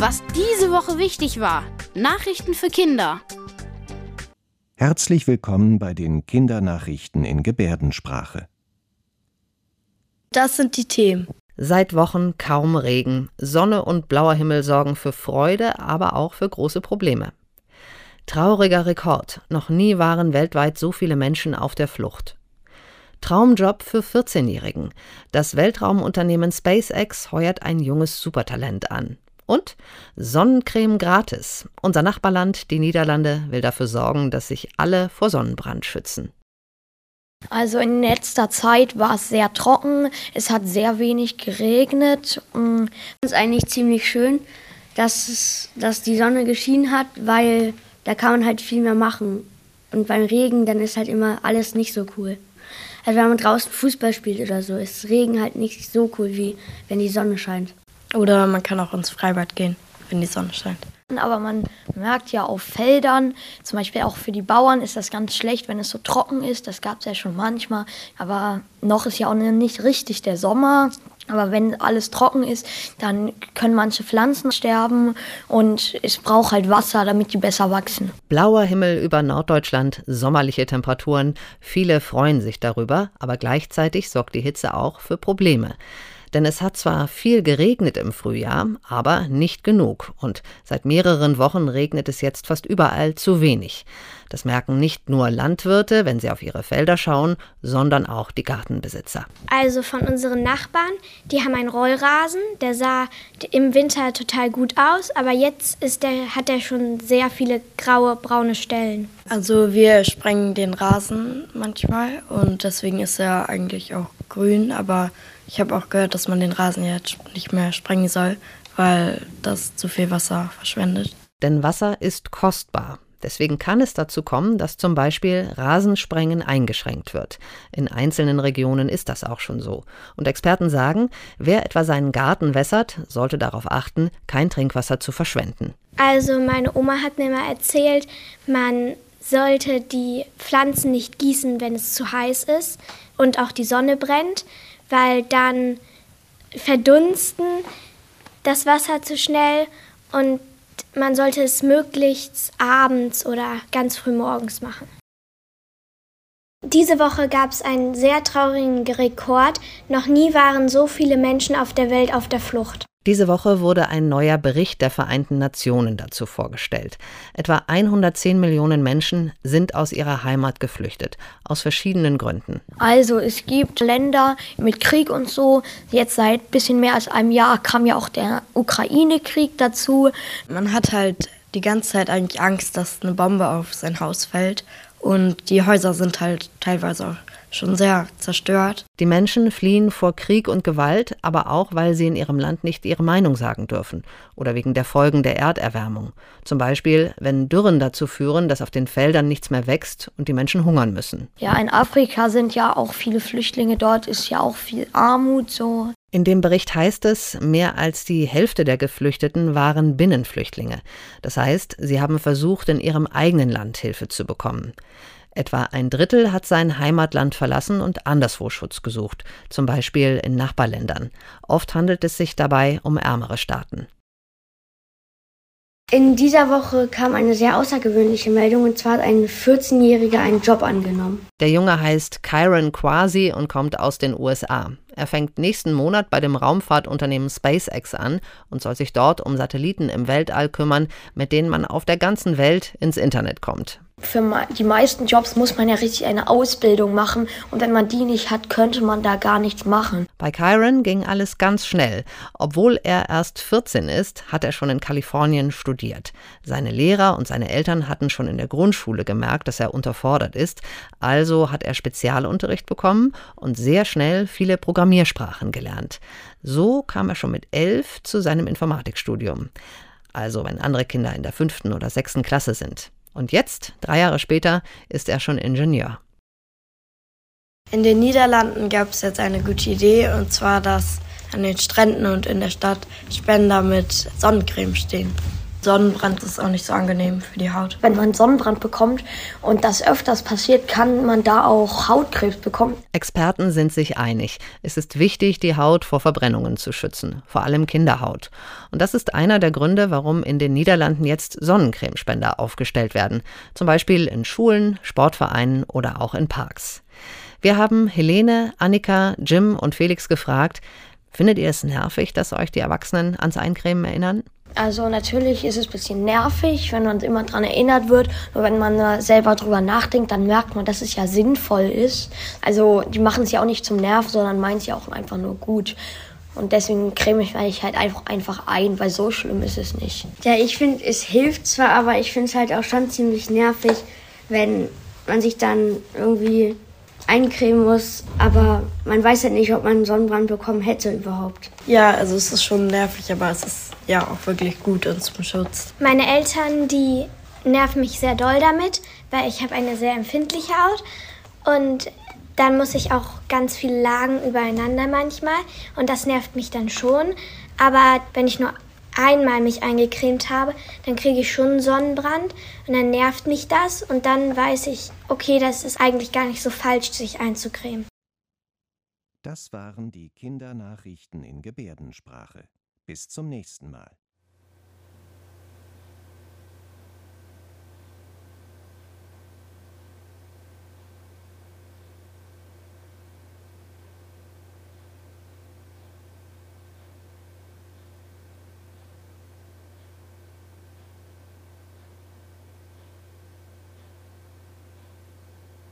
Was diese Woche wichtig war. Nachrichten für Kinder. Herzlich willkommen bei den Kindernachrichten in Gebärdensprache. Das sind die Themen. Seit Wochen kaum Regen. Sonne und blauer Himmel sorgen für Freude, aber auch für große Probleme. Trauriger Rekord. Noch nie waren weltweit so viele Menschen auf der Flucht. Traumjob für 14-Jährigen. Das Weltraumunternehmen SpaceX heuert ein junges Supertalent an. Und Sonnencreme gratis. Unser Nachbarland, die Niederlande, will dafür sorgen, dass sich alle vor Sonnenbrand schützen. Also in letzter Zeit war es sehr trocken, es hat sehr wenig geregnet. Mm, es ist eigentlich ziemlich schön, dass, es, dass die Sonne geschienen hat, weil da kann man halt viel mehr machen. Und beim Regen, dann ist halt immer alles nicht so cool. Also wenn man draußen Fußball spielt oder so, ist Regen halt nicht so cool, wie wenn die Sonne scheint. Oder man kann auch ins Freibad gehen, wenn die Sonne scheint. Aber man merkt ja auf Feldern, zum Beispiel auch für die Bauern ist das ganz schlecht, wenn es so trocken ist. Das gab es ja schon manchmal. Aber noch ist ja auch nicht richtig der Sommer. Aber wenn alles trocken ist, dann können manche Pflanzen sterben und es braucht halt Wasser, damit die besser wachsen. Blauer Himmel über Norddeutschland, sommerliche Temperaturen. Viele freuen sich darüber, aber gleichzeitig sorgt die Hitze auch für Probleme. Denn es hat zwar viel geregnet im Frühjahr, aber nicht genug. Und seit mehreren Wochen regnet es jetzt fast überall zu wenig. Das merken nicht nur Landwirte, wenn sie auf ihre Felder schauen, sondern auch die Gartenbesitzer. Also von unseren Nachbarn, die haben einen Rollrasen, der sah im Winter total gut aus, aber jetzt ist der, hat er schon sehr viele graue, braune Stellen. Also wir sprengen den Rasen manchmal und deswegen ist er eigentlich auch grün, aber ich habe auch gehört, dass man den Rasen jetzt nicht mehr sprengen soll, weil das zu viel Wasser verschwendet. Denn Wasser ist kostbar. Deswegen kann es dazu kommen, dass zum Beispiel Rasensprengen eingeschränkt wird. In einzelnen Regionen ist das auch schon so. Und Experten sagen, wer etwa seinen Garten wässert, sollte darauf achten, kein Trinkwasser zu verschwenden. Also meine Oma hat mir mal erzählt, man sollte die Pflanzen nicht gießen, wenn es zu heiß ist und auch die Sonne brennt, weil dann verdunsten das Wasser zu schnell und man sollte es möglichst abends oder ganz früh morgens machen. Diese Woche gab es einen sehr traurigen Rekord. Noch nie waren so viele Menschen auf der Welt auf der Flucht. Diese Woche wurde ein neuer Bericht der Vereinten Nationen dazu vorgestellt. Etwa 110 Millionen Menschen sind aus ihrer Heimat geflüchtet, aus verschiedenen Gründen. Also es gibt Länder mit Krieg und so. Jetzt seit ein bisschen mehr als einem Jahr kam ja auch der Ukraine-Krieg dazu. Man hat halt die ganze Zeit eigentlich Angst, dass eine Bombe auf sein Haus fällt. Und die Häuser sind halt teilweise auch schon sehr zerstört. Die Menschen fliehen vor Krieg und Gewalt, aber auch, weil sie in ihrem Land nicht ihre Meinung sagen dürfen oder wegen der Folgen der Erderwärmung. Zum Beispiel, wenn Dürren dazu führen, dass auf den Feldern nichts mehr wächst und die Menschen hungern müssen. Ja, in Afrika sind ja auch viele Flüchtlinge, dort ist ja auch viel Armut so. In dem Bericht heißt es, mehr als die Hälfte der Geflüchteten waren Binnenflüchtlinge. Das heißt, sie haben versucht, in ihrem eigenen Land Hilfe zu bekommen. Etwa ein Drittel hat sein Heimatland verlassen und anderswo Schutz gesucht, zum Beispiel in Nachbarländern. Oft handelt es sich dabei um ärmere Staaten. In dieser Woche kam eine sehr außergewöhnliche Meldung, und zwar hat ein 14-Jähriger einen Job angenommen. Der Junge heißt Kyron Quasi und kommt aus den USA. Er fängt nächsten Monat bei dem Raumfahrtunternehmen SpaceX an und soll sich dort um Satelliten im Weltall kümmern, mit denen man auf der ganzen Welt ins Internet kommt. Für die meisten Jobs muss man ja richtig eine Ausbildung machen und wenn man die nicht hat, könnte man da gar nichts machen. Bei Kyron ging alles ganz schnell. Obwohl er erst 14 ist, hat er schon in Kalifornien studiert. Seine Lehrer und seine Eltern hatten schon in der Grundschule gemerkt, dass er unterfordert ist, also hat er Spezialunterricht bekommen und sehr schnell viele Programmiersprachen gelernt. So kam er schon mit elf zu seinem Informatikstudium. Also wenn andere Kinder in der fünften oder sechsten Klasse sind. Und jetzt, drei Jahre später, ist er schon Ingenieur. In den Niederlanden gab es jetzt eine gute Idee, und zwar, dass an den Stränden und in der Stadt Spender mit Sonnencreme stehen. Sonnenbrand ist auch nicht so angenehm für die Haut. Wenn man Sonnenbrand bekommt und das öfters passiert, kann man da auch Hautkrebs bekommen. Experten sind sich einig. Es ist wichtig, die Haut vor Verbrennungen zu schützen, vor allem Kinderhaut. Und das ist einer der Gründe, warum in den Niederlanden jetzt Sonnencremespender aufgestellt werden. Zum Beispiel in Schulen, Sportvereinen oder auch in Parks. Wir haben Helene, Annika, Jim und Felix gefragt, findet ihr es nervig, dass euch die Erwachsenen ans Eincremen erinnern? Also natürlich ist es ein bisschen nervig, wenn man immer daran erinnert wird. Nur wenn man selber drüber nachdenkt, dann merkt man, dass es ja sinnvoll ist. Also die machen es ja auch nicht zum Nerv, sondern meinen es ja auch einfach nur gut. Und deswegen creme ich mich halt einfach, einfach ein, weil so schlimm ist es nicht. Ja, ich finde, es hilft zwar, aber ich finde es halt auch schon ziemlich nervig, wenn man sich dann irgendwie eincremen muss, aber man weiß halt nicht, ob man einen Sonnenbrand bekommen hätte überhaupt. Ja, also es ist schon nervig, aber es ist ja auch wirklich gut und zum Schutz. Meine Eltern, die nerven mich sehr doll damit, weil ich habe eine sehr empfindliche Haut und dann muss ich auch ganz viel lagen übereinander manchmal und das nervt mich dann schon. Aber wenn ich nur einmal mich eingecremt habe, dann kriege ich schon einen Sonnenbrand und dann nervt mich das und dann weiß ich, okay, das ist eigentlich gar nicht so falsch, sich einzucremen. Das waren die Kindernachrichten in Gebärdensprache. Bis zum nächsten Mal.